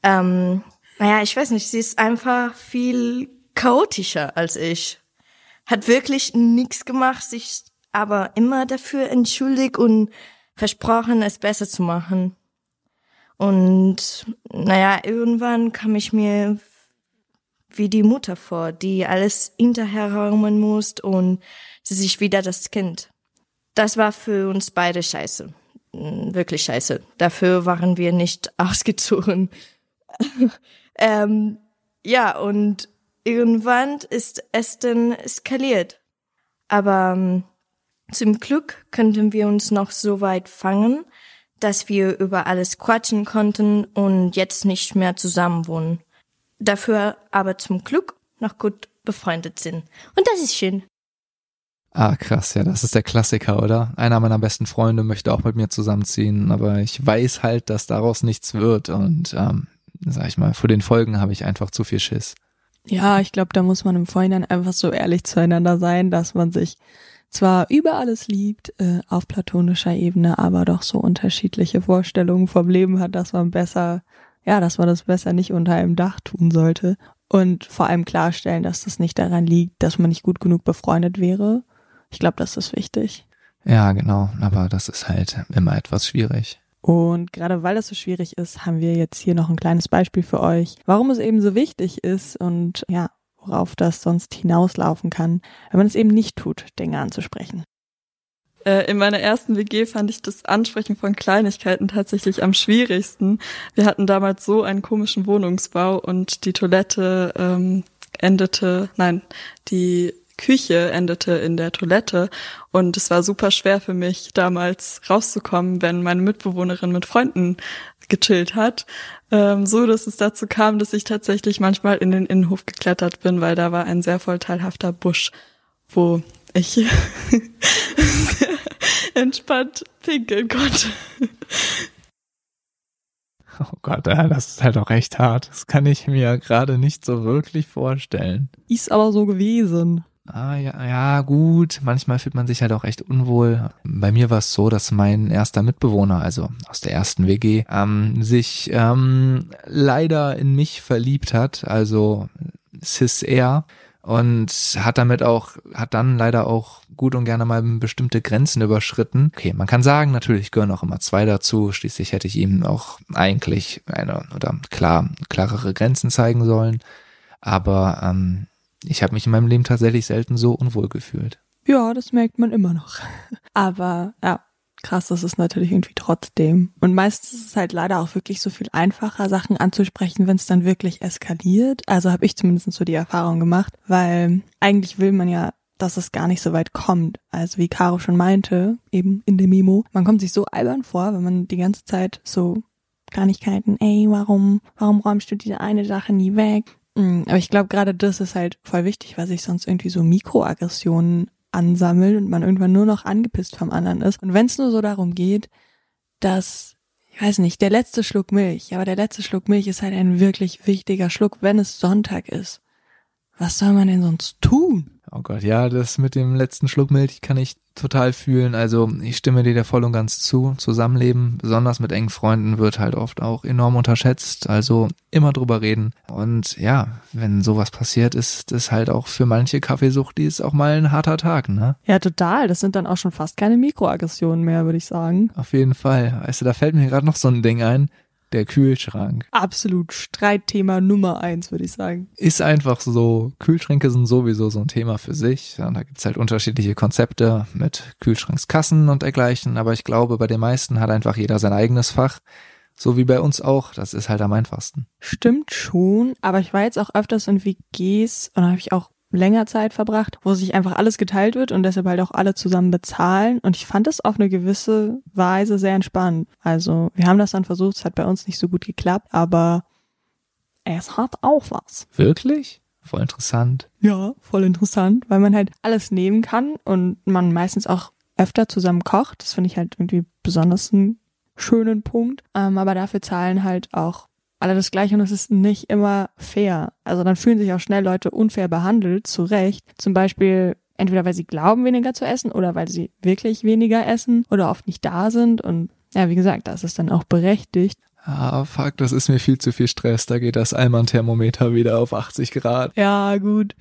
Ähm, naja, ich weiß nicht, sie ist einfach viel chaotischer als ich. Hat wirklich nichts gemacht, sich aber immer dafür entschuldigt und versprochen, es besser zu machen. Und naja, irgendwann kam ich mir wie die Mutter vor, die alles hinterherräumen muss und sie sich wieder das Kind. Das war für uns beide scheiße. Mm, wirklich scheiße. Dafür waren wir nicht ausgezogen. ähm, ja, und irgendwann ist es dann eskaliert. Aber ähm, zum Glück könnten wir uns noch so weit fangen, dass wir über alles quatschen konnten und jetzt nicht mehr zusammen wohnen. Dafür aber zum Glück noch gut befreundet sind. Und das ist schön. Ah, krass, ja, das ist der Klassiker, oder? Einer meiner besten Freunde möchte auch mit mir zusammenziehen, aber ich weiß halt, dass daraus nichts wird und, ähm, sag ich mal, vor den Folgen habe ich einfach zu viel Schiss. Ja, ich glaube, da muss man im Vorhinein einfach so ehrlich zueinander sein, dass man sich zwar über alles liebt, äh, auf platonischer Ebene, aber doch so unterschiedliche Vorstellungen vom Leben hat, dass man besser, ja, dass man das besser nicht unter einem Dach tun sollte. Und vor allem klarstellen, dass das nicht daran liegt, dass man nicht gut genug befreundet wäre. Ich glaube, das ist wichtig. Ja, genau, aber das ist halt immer etwas schwierig. Und gerade weil das so schwierig ist, haben wir jetzt hier noch ein kleines Beispiel für euch, warum es eben so wichtig ist und ja, worauf das sonst hinauslaufen kann, wenn man es eben nicht tut, Dinge anzusprechen. Äh, in meiner ersten WG fand ich das Ansprechen von Kleinigkeiten tatsächlich am schwierigsten. Wir hatten damals so einen komischen Wohnungsbau und die Toilette ähm, endete, nein, die Küche endete in der Toilette und es war super schwer für mich damals rauszukommen, wenn meine Mitbewohnerin mit Freunden gechillt hat, ähm, so dass es dazu kam, dass ich tatsächlich manchmal in den Innenhof geklettert bin, weil da war ein sehr vorteilhafter Busch, wo ich entspannt pinkeln konnte. Oh Gott, das ist halt auch echt hart. Das kann ich mir gerade nicht so wirklich vorstellen. Ist aber so gewesen. Ah, ja, ja, gut. Manchmal fühlt man sich halt auch echt unwohl. Bei mir war es so, dass mein erster Mitbewohner, also aus der ersten WG, ähm, sich ähm, leider in mich verliebt hat, also cis er und hat damit auch, hat dann leider auch gut und gerne mal bestimmte Grenzen überschritten. Okay, man kann sagen, natürlich gehören auch immer zwei dazu. Schließlich hätte ich ihm auch eigentlich eine oder klar klarere Grenzen zeigen sollen. Aber ähm, ich habe mich in meinem Leben tatsächlich selten so unwohl gefühlt. Ja, das merkt man immer noch. Aber ja, krass, das ist natürlich irgendwie trotzdem. Und meistens ist es halt leider auch wirklich so viel einfacher, Sachen anzusprechen, wenn es dann wirklich eskaliert. Also habe ich zumindest so die Erfahrung gemacht, weil eigentlich will man ja dass es gar nicht so weit kommt. Also wie Caro schon meinte, eben in der Memo, man kommt sich so albern vor, wenn man die ganze Zeit so Kleinigkeiten, ey, warum, warum räumst du diese eine Sache nie weg? Mm, aber ich glaube, gerade das ist halt voll wichtig, weil sich sonst irgendwie so Mikroaggressionen ansammeln und man irgendwann nur noch angepisst vom anderen ist. Und wenn es nur so darum geht, dass, ich weiß nicht, der letzte Schluck Milch, aber der letzte Schluck Milch ist halt ein wirklich wichtiger Schluck, wenn es Sonntag ist. Was soll man denn sonst tun? Oh Gott, ja, das mit dem letzten Schluck Milch kann ich total fühlen. Also ich stimme dir da voll und ganz zu. Zusammenleben, besonders mit engen Freunden, wird halt oft auch enorm unterschätzt. Also immer drüber reden. Und ja, wenn sowas passiert, ist das halt auch für manche Kaffeesucht, die ist auch mal ein harter Tag, ne? Ja, total. Das sind dann auch schon fast keine Mikroaggressionen mehr, würde ich sagen. Auf jeden Fall. Weißt du, da fällt mir gerade noch so ein Ding ein der Kühlschrank. Absolut Streitthema Nummer eins, würde ich sagen. Ist einfach so. Kühlschränke sind sowieso so ein Thema für sich. Und da gibt's halt unterschiedliche Konzepte mit Kühlschrankskassen und dergleichen. Aber ich glaube, bei den meisten hat einfach jeder sein eigenes Fach. So wie bei uns auch. Das ist halt am einfachsten. Stimmt schon. Aber ich war jetzt auch öfters in WGs und da habe ich auch länger Zeit verbracht, wo sich einfach alles geteilt wird und deshalb halt auch alle zusammen bezahlen. Und ich fand es auf eine gewisse Weise sehr entspannt. Also wir haben das dann versucht, es hat bei uns nicht so gut geklappt, aber es hat auch was. Wirklich? Voll interessant. Ja, voll interessant, weil man halt alles nehmen kann und man meistens auch öfter zusammen kocht. Das finde ich halt irgendwie besonders einen schönen Punkt. Ähm, aber dafür zahlen halt auch alle das Gleiche und es ist nicht immer fair. Also dann fühlen sich auch schnell Leute unfair behandelt, zu Recht. Zum Beispiel entweder weil sie glauben, weniger zu essen oder weil sie wirklich weniger essen oder oft nicht da sind. Und ja, wie gesagt, das ist dann auch berechtigt. Ah, fuck, das ist mir viel zu viel Stress. Da geht das Allmann-Thermometer wieder auf 80 Grad. Ja, gut.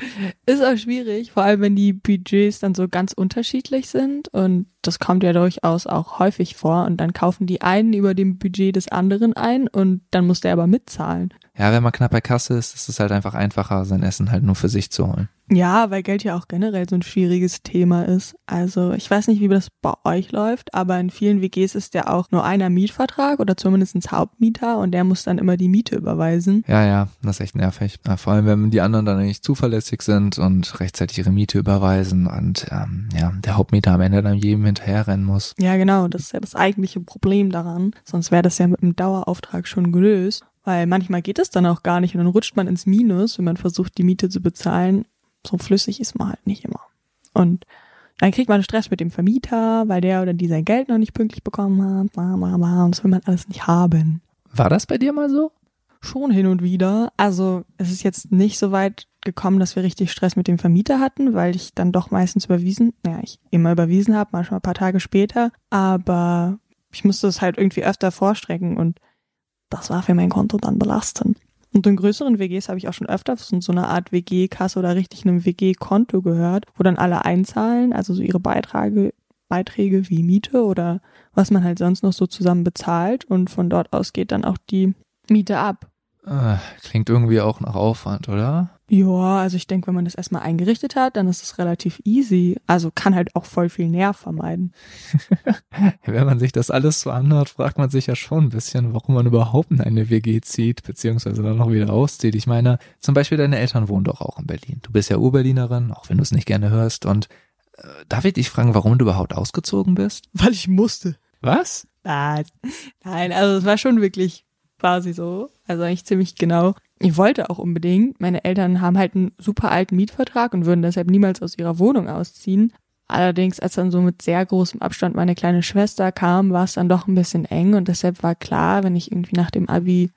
Ist auch schwierig, vor allem wenn die Budgets dann so ganz unterschiedlich sind. Und das kommt ja durchaus auch häufig vor. Und dann kaufen die einen über dem Budget des anderen ein und dann muss der aber mitzahlen. Ja, wenn man knapp bei Kasse ist, ist es halt einfach einfacher, sein Essen halt nur für sich zu holen. Ja, weil Geld ja auch generell so ein schwieriges Thema ist. Also ich weiß nicht, wie das bei euch läuft, aber in vielen WGs ist ja auch nur einer Mietvertrag oder zumindest ein Hauptmieter und der muss dann immer die Miete überweisen. Ja, ja, das ist echt nervig. Vor allem, wenn die anderen dann nicht zuverlässig sind und rechtzeitig ihre Miete überweisen und ähm, ja, der Hauptmieter am Ende dann jedem hinterherrennen muss. Ja, genau, das ist ja das eigentliche Problem daran. Sonst wäre das ja mit einem Dauerauftrag schon gelöst. Weil manchmal geht es dann auch gar nicht und dann rutscht man ins Minus, wenn man versucht, die Miete zu bezahlen so flüssig ist man halt nicht immer. Und dann kriegt man Stress mit dem Vermieter, weil der oder die sein Geld noch nicht pünktlich bekommen hat. Und das will man alles nicht haben. War das bei dir mal so? Schon hin und wieder. Also es ist jetzt nicht so weit gekommen, dass wir richtig Stress mit dem Vermieter hatten, weil ich dann doch meistens überwiesen, naja, ich immer überwiesen habe, manchmal ein paar Tage später. Aber ich musste es halt irgendwie öfter vorstrecken und das war für mein Konto dann belastend. Und in größeren WGs habe ich auch schon öfter von so einer Art WG-Kasse oder richtig einem WG-Konto gehört, wo dann alle einzahlen, also so ihre Beiträge, Beiträge wie Miete oder was man halt sonst noch so zusammen bezahlt und von dort aus geht dann auch die Miete ab. Äh, klingt irgendwie auch nach Aufwand, oder? Ja, also ich denke, wenn man das erstmal eingerichtet hat, dann ist es relativ easy. Also kann halt auch voll viel Nerv vermeiden. wenn man sich das alles so anhört, fragt man sich ja schon ein bisschen, warum man überhaupt in eine WG zieht, beziehungsweise dann noch wieder auszieht. Ich meine, zum Beispiel deine Eltern wohnen doch auch in Berlin. Du bist ja Urberlinerin, auch wenn du es nicht gerne hörst. Und äh, darf ich dich fragen, warum du überhaupt ausgezogen bist? Weil ich musste. Was? Nein, nein, also es war schon wirklich quasi so. Also eigentlich ziemlich genau. Ich wollte auch unbedingt. Meine Eltern haben halt einen super alten Mietvertrag und würden deshalb niemals aus ihrer Wohnung ausziehen. Allerdings, als dann so mit sehr großem Abstand meine kleine Schwester kam, war es dann doch ein bisschen eng und deshalb war klar, wenn ich irgendwie nach dem Abi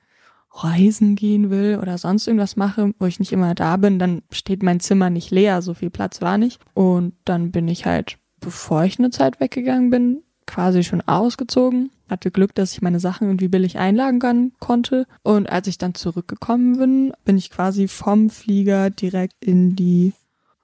reisen gehen will oder sonst irgendwas mache, wo ich nicht immer da bin, dann steht mein Zimmer nicht leer, so viel Platz war nicht. Und dann bin ich halt, bevor ich eine Zeit weggegangen bin, quasi schon ausgezogen. Hatte Glück, dass ich meine Sachen irgendwie billig einlagern konnte. Und als ich dann zurückgekommen bin, bin ich quasi vom Flieger direkt in die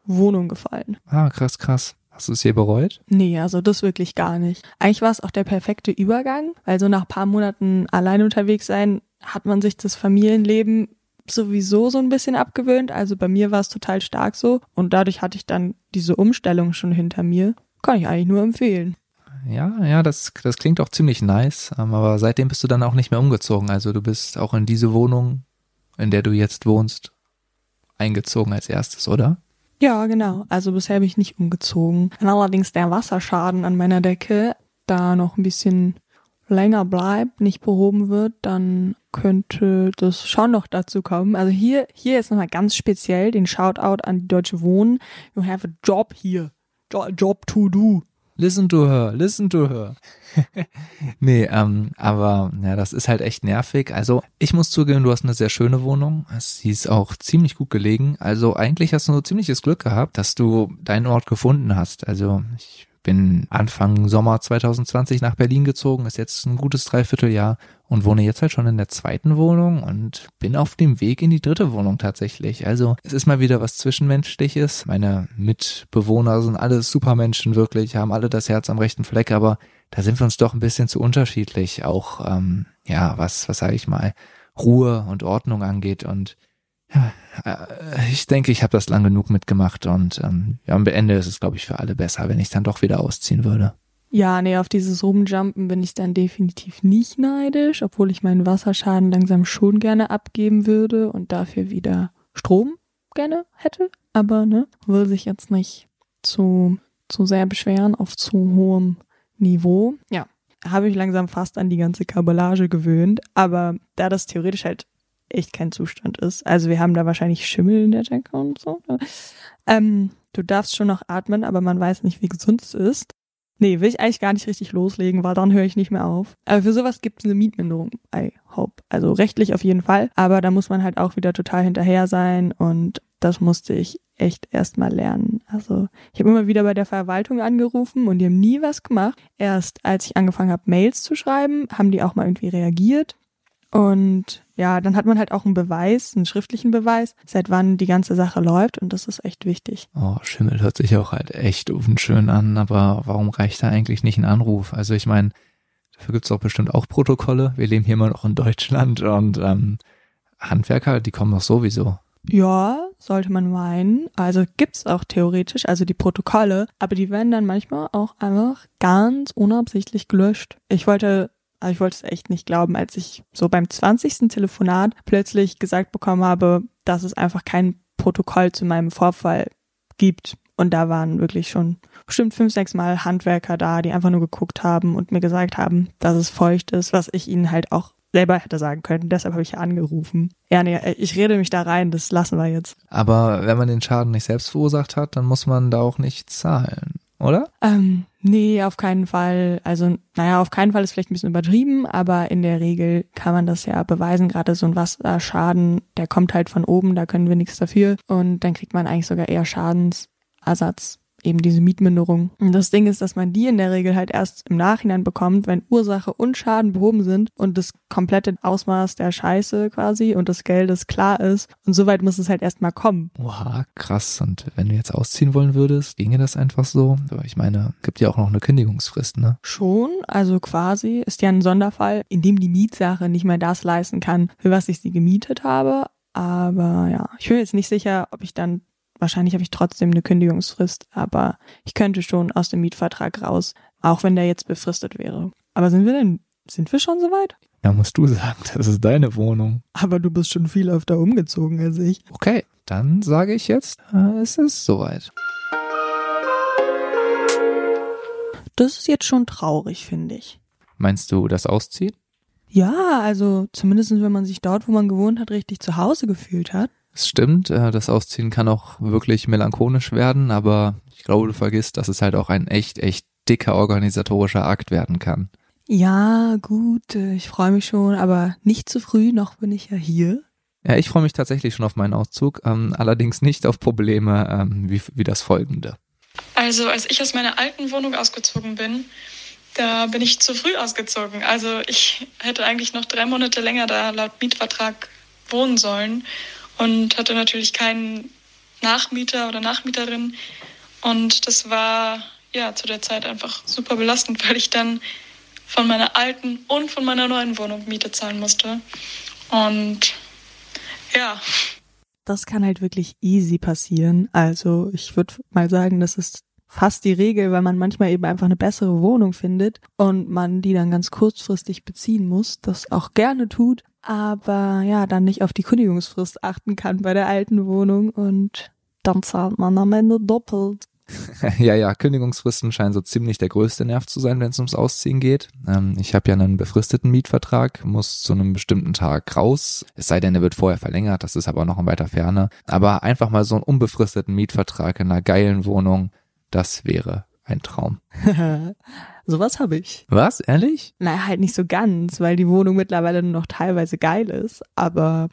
Wohnung gefallen. Ah, krass, krass. Hast du es hier bereut? Nee, also das wirklich gar nicht. Eigentlich war es auch der perfekte Übergang, weil so nach paar Monaten allein unterwegs sein, hat man sich das Familienleben sowieso so ein bisschen abgewöhnt. Also bei mir war es total stark so. Und dadurch hatte ich dann diese Umstellung schon hinter mir. Kann ich eigentlich nur empfehlen ja, ja, das, das klingt auch ziemlich nice, ähm, aber seitdem bist du dann auch nicht mehr umgezogen. Also du bist auch in diese Wohnung, in der du jetzt wohnst, eingezogen als erstes, oder? Ja, genau. Also bisher bin ich nicht umgezogen. Wenn allerdings der Wasserschaden an meiner Decke da noch ein bisschen länger bleibt, nicht behoben wird, dann könnte das schon noch dazu kommen. Also hier, hier ist nochmal ganz speziell den Shoutout an die Deutsche Wohnen. You have a job here. Job to do. Listen to her, listen to her. nee, ähm, aber ja, das ist halt echt nervig. Also ich muss zugeben, du hast eine sehr schöne Wohnung. Sie ist auch ziemlich gut gelegen. Also eigentlich hast du so ziemliches Glück gehabt, dass du deinen Ort gefunden hast. Also ich bin Anfang Sommer 2020 nach Berlin gezogen, ist jetzt ein gutes Dreivierteljahr und wohne jetzt halt schon in der zweiten Wohnung und bin auf dem Weg in die dritte Wohnung tatsächlich. Also es ist mal wieder was Zwischenmenschliches. Meine Mitbewohner sind alle Supermenschen wirklich, haben alle das Herz am rechten Fleck, aber da sind wir uns doch ein bisschen zu unterschiedlich, auch ähm, ja, was, was sage ich mal, Ruhe und Ordnung angeht und ja, äh, ich denke, ich habe das lang genug mitgemacht und ähm, am Ende ist es, glaube ich, für alle besser, wenn ich dann doch wieder ausziehen würde. Ja, nee, auf dieses Rumjumpen bin ich dann definitiv nicht neidisch, obwohl ich meinen Wasserschaden langsam schon gerne abgeben würde und dafür wieder Strom gerne hätte. Aber ne, will sich jetzt nicht zu, zu sehr beschweren auf zu hohem Niveau. Ja, habe ich langsam fast an die ganze Kabellage gewöhnt. Aber da das theoretisch halt echt kein Zustand ist. Also wir haben da wahrscheinlich Schimmel in der Decke und so. Ähm, du darfst schon noch atmen, aber man weiß nicht, wie gesund es ist. Nee, will ich eigentlich gar nicht richtig loslegen, weil dann höre ich nicht mehr auf. Aber für sowas gibt es eine Mietminderung, I hope. Also rechtlich auf jeden Fall. Aber da muss man halt auch wieder total hinterher sein und das musste ich echt erstmal lernen. Also ich habe immer wieder bei der Verwaltung angerufen und die haben nie was gemacht. Erst als ich angefangen habe, Mails zu schreiben, haben die auch mal irgendwie reagiert. Und ja, dann hat man halt auch einen Beweis, einen schriftlichen Beweis, seit wann die ganze Sache läuft und das ist echt wichtig. Oh, Schimmel hört sich auch halt echt unschön an, aber warum reicht da eigentlich nicht ein Anruf? Also ich meine, dafür gibt's doch bestimmt auch Protokolle. Wir leben hier immer noch in Deutschland und ähm, Handwerker, die kommen doch sowieso. Ja, sollte man meinen. Also gibt's auch theoretisch, also die Protokolle, aber die werden dann manchmal auch einfach ganz unabsichtlich gelöscht. Ich wollte aber ich wollte es echt nicht glauben, als ich so beim 20. Telefonat plötzlich gesagt bekommen habe, dass es einfach kein Protokoll zu meinem Vorfall gibt. Und da waren wirklich schon bestimmt fünf, sechs Mal Handwerker da, die einfach nur geguckt haben und mir gesagt haben, dass es feucht ist, was ich ihnen halt auch selber hätte sagen können. Deshalb habe ich angerufen. Ja, nee, ich rede mich da rein, das lassen wir jetzt. Aber wenn man den Schaden nicht selbst verursacht hat, dann muss man da auch nicht zahlen oder? Ähm, nee, auf keinen Fall. Also, naja, auf keinen Fall ist vielleicht ein bisschen übertrieben, aber in der Regel kann man das ja beweisen. Gerade so ein Wasserschaden, der kommt halt von oben, da können wir nichts dafür. Und dann kriegt man eigentlich sogar eher Schadensersatz eben diese Mietminderung. Und das Ding ist, dass man die in der Regel halt erst im Nachhinein bekommt, wenn Ursache und Schaden behoben sind und das komplette Ausmaß der Scheiße quasi und des Geldes klar ist. Und soweit muss es halt erstmal kommen. Oha, krass. Und wenn du jetzt ausziehen wollen würdest, ginge das einfach so? Ich meine, gibt ja auch noch eine Kündigungsfrist, ne? Schon, also quasi ist ja ein Sonderfall, in dem die Mietsache nicht mehr das leisten kann, für was ich sie gemietet habe. Aber ja, ich bin jetzt nicht sicher, ob ich dann wahrscheinlich habe ich trotzdem eine Kündigungsfrist, aber ich könnte schon aus dem Mietvertrag raus, auch wenn der jetzt befristet wäre. Aber sind wir denn, sind wir schon soweit? Ja, musst du sagen, das ist deine Wohnung. Aber du bist schon viel öfter umgezogen als ich. Okay, dann sage ich jetzt, äh, es ist soweit. Das ist jetzt schon traurig, finde ich. Meinst du das Ausziehen? Ja, also zumindest wenn man sich dort, wo man gewohnt hat, richtig zu Hause gefühlt hat. Es stimmt, äh, das Ausziehen kann auch wirklich melancholisch werden, aber ich glaube, du vergisst, dass es halt auch ein echt, echt dicker organisatorischer Akt werden kann. Ja, gut, äh, ich freue mich schon, aber nicht zu früh, noch bin ich ja hier. Ja, ich freue mich tatsächlich schon auf meinen Auszug, ähm, allerdings nicht auf Probleme ähm, wie, wie das folgende. Also, als ich aus meiner alten Wohnung ausgezogen bin, da bin ich zu früh ausgezogen. Also, ich hätte eigentlich noch drei Monate länger da laut Mietvertrag wohnen sollen und hatte natürlich keinen Nachmieter oder Nachmieterin. Und das war ja zu der Zeit einfach super belastend, weil ich dann von meiner alten und von meiner neuen Wohnung Miete zahlen musste. Und ja. Das kann halt wirklich easy passieren. Also ich würde mal sagen, das ist fast die Regel, weil man manchmal eben einfach eine bessere Wohnung findet und man die dann ganz kurzfristig beziehen muss, das auch gerne tut, aber ja, dann nicht auf die Kündigungsfrist achten kann bei der alten Wohnung und dann zahlt man am Ende doppelt. ja, ja, Kündigungsfristen scheinen so ziemlich der größte Nerv zu sein, wenn es ums Ausziehen geht. Ähm, ich habe ja einen befristeten Mietvertrag, muss zu einem bestimmten Tag raus. Es sei denn, er wird vorher verlängert, das ist aber noch in weiter Ferne. Aber einfach mal so einen unbefristeten Mietvertrag in einer geilen Wohnung, das wäre ein Traum. Sowas habe ich. Was? Ehrlich? Naja, halt nicht so ganz, weil die Wohnung mittlerweile nur noch teilweise geil ist, aber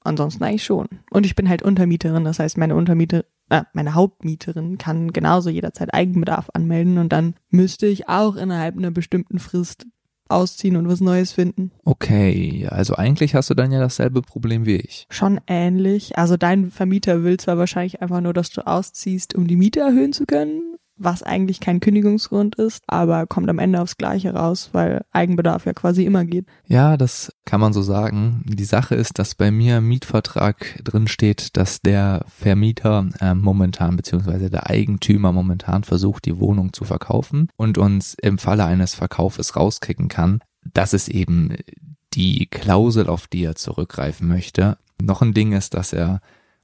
ansonsten eigentlich schon. Und ich bin halt Untermieterin, das heißt, meine Untermieter, äh, meine Hauptmieterin kann genauso jederzeit Eigenbedarf anmelden und dann müsste ich auch innerhalb einer bestimmten Frist ausziehen und was Neues finden. Okay, also eigentlich hast du dann ja dasselbe Problem wie ich. Schon ähnlich. Also dein Vermieter will zwar wahrscheinlich einfach nur, dass du ausziehst, um die Miete erhöhen zu können, was eigentlich kein Kündigungsgrund ist, aber kommt am Ende aufs Gleiche raus, weil Eigenbedarf ja quasi immer geht. Ja, das kann man so sagen. Die Sache ist, dass bei mir im Mietvertrag drin steht, dass der Vermieter äh, momentan beziehungsweise der Eigentümer momentan versucht, die Wohnung zu verkaufen und uns im Falle eines Verkaufes rauskicken kann. Das ist eben die Klausel, auf die er zurückgreifen möchte. Noch ein Ding ist, dass er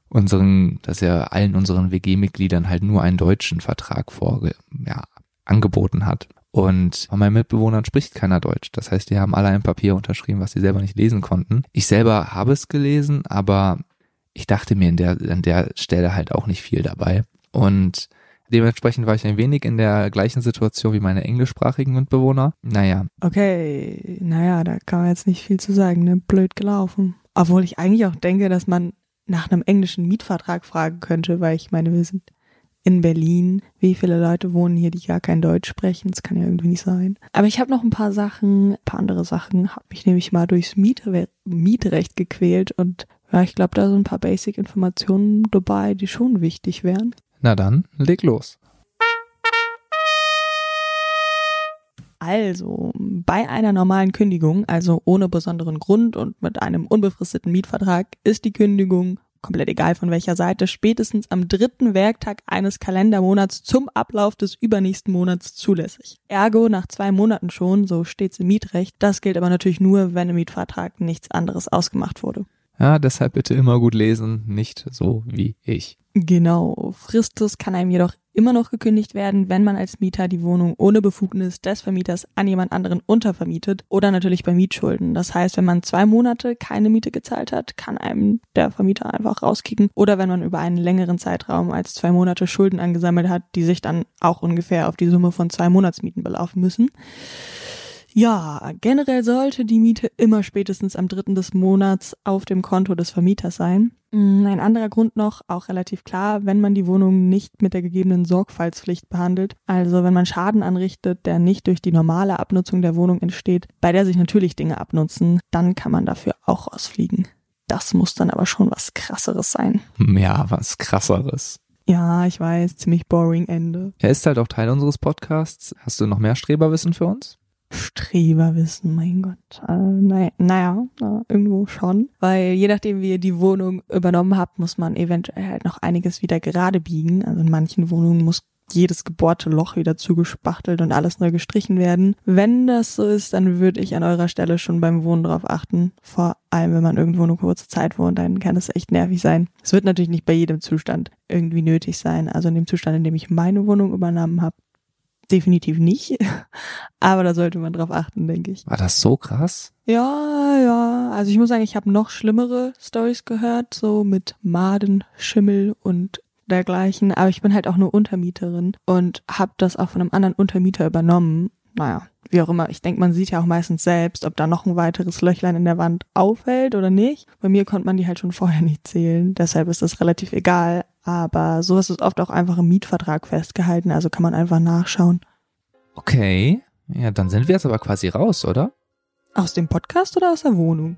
unseren, dass er allen unseren WG-Mitgliedern halt nur einen deutschen Vertrag vorge, ja, angeboten hat. Und von meinen Mitbewohnern spricht keiner Deutsch. Das heißt, die haben alle ein Papier unterschrieben, was sie selber nicht lesen konnten. Ich selber habe es gelesen, aber ich dachte mir in der, an der Stelle halt auch nicht viel dabei. Und dementsprechend war ich ein wenig in der gleichen Situation wie meine englischsprachigen Mitbewohner. Naja. Okay, naja, da kann man jetzt nicht viel zu sagen, ne? Blöd gelaufen. Obwohl ich eigentlich auch denke, dass man nach einem englischen Mietvertrag fragen könnte, weil ich meine, wir sind in Berlin. Wie viele Leute wohnen hier, die gar kein Deutsch sprechen? Das kann ja irgendwie nicht sein. Aber ich habe noch ein paar Sachen, ein paar andere Sachen, habe mich nämlich mal durchs Mietre Mietrecht gequält und ja, ich glaube, da sind ein paar Basic-Informationen dabei, die schon wichtig wären. Na dann, leg los. Also, bei einer normalen Kündigung, also ohne besonderen Grund und mit einem unbefristeten Mietvertrag, ist die Kündigung komplett egal von welcher Seite, spätestens am dritten Werktag eines Kalendermonats zum Ablauf des übernächsten Monats zulässig. Ergo nach zwei Monaten schon, so steht's im Mietrecht. Das gilt aber natürlich nur, wenn im Mietvertrag nichts anderes ausgemacht wurde. Ja, deshalb bitte immer gut lesen, nicht so wie ich. Genau. Fristus kann einem jedoch immer noch gekündigt werden, wenn man als Mieter die Wohnung ohne Befugnis des Vermieters an jemand anderen untervermietet oder natürlich bei Mietschulden. Das heißt, wenn man zwei Monate keine Miete gezahlt hat, kann einem der Vermieter einfach rauskicken oder wenn man über einen längeren Zeitraum als zwei Monate Schulden angesammelt hat, die sich dann auch ungefähr auf die Summe von zwei Monatsmieten belaufen müssen. Ja, generell sollte die Miete immer spätestens am dritten des Monats auf dem Konto des Vermieters sein. Mm, ein anderer Grund noch, auch relativ klar, wenn man die Wohnung nicht mit der gegebenen Sorgfaltspflicht behandelt, also wenn man Schaden anrichtet, der nicht durch die normale Abnutzung der Wohnung entsteht, bei der sich natürlich Dinge abnutzen, dann kann man dafür auch rausfliegen. Das muss dann aber schon was krasseres sein. Ja, was krasseres. Ja, ich weiß, ziemlich boring Ende. Er ist halt auch Teil unseres Podcasts. Hast du noch mehr Streberwissen für uns? Streberwissen, mein Gott. Äh, naja, naja, irgendwo schon. Weil je nachdem, wie ihr die Wohnung übernommen habt, muss man eventuell halt noch einiges wieder gerade biegen. Also in manchen Wohnungen muss jedes gebohrte Loch wieder zugespachtelt und alles neu gestrichen werden. Wenn das so ist, dann würde ich an eurer Stelle schon beim Wohnen drauf achten. Vor allem, wenn man irgendwo eine kurze Zeit wohnt, dann kann es echt nervig sein. Es wird natürlich nicht bei jedem Zustand irgendwie nötig sein. Also in dem Zustand, in dem ich meine Wohnung übernommen habe, definitiv nicht. Aber da sollte man drauf achten, denke ich. War das so krass? Ja, ja. Also ich muss sagen, ich habe noch schlimmere Stories gehört, so mit Maden, Schimmel und dergleichen. Aber ich bin halt auch nur Untermieterin und habe das auch von einem anderen Untermieter übernommen. Naja, wie auch immer. Ich denke, man sieht ja auch meistens selbst, ob da noch ein weiteres Löchlein in der Wand auffällt oder nicht. Bei mir konnte man die halt schon vorher nicht zählen. Deshalb ist das relativ egal. Aber sowas ist oft auch einfach im Mietvertrag festgehalten, also kann man einfach nachschauen. Okay, ja, dann sind wir jetzt aber quasi raus, oder? Aus dem Podcast oder aus der Wohnung?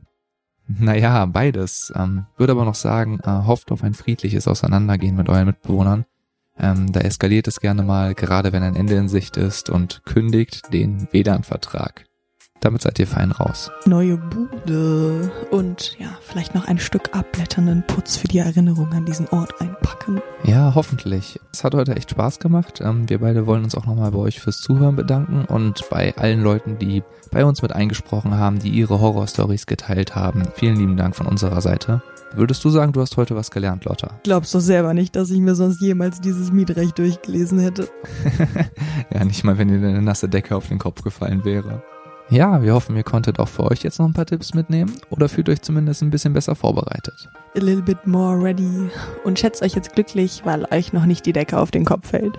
Naja, beides. Ähm, würde aber noch sagen, äh, hofft auf ein friedliches Auseinandergehen mit euren Mitbewohnern. Ähm, da eskaliert es gerne mal, gerade wenn ein Ende in Sicht ist und kündigt den WLAN-Vertrag. Damit seid ihr fein raus. Neue Bude und ja, vielleicht noch ein Stück abblätternden Putz für die Erinnerung an diesen Ort einpacken. Ja, hoffentlich. Es hat heute echt Spaß gemacht. Ähm, wir beide wollen uns auch nochmal bei euch fürs Zuhören bedanken und bei allen Leuten, die bei uns mit eingesprochen haben, die ihre Horrorstories geteilt haben. Vielen lieben Dank von unserer Seite. Würdest du sagen, du hast heute was gelernt, Lotta? Glaubst du selber nicht, dass ich mir sonst jemals dieses Mietrecht durchgelesen hätte? ja, nicht mal, wenn dir eine nasse Decke auf den Kopf gefallen wäre. Ja, wir hoffen, ihr konntet auch für euch jetzt noch ein paar Tipps mitnehmen oder fühlt euch zumindest ein bisschen besser vorbereitet. A little bit more ready und schätzt euch jetzt glücklich, weil euch noch nicht die Decke auf den Kopf fällt.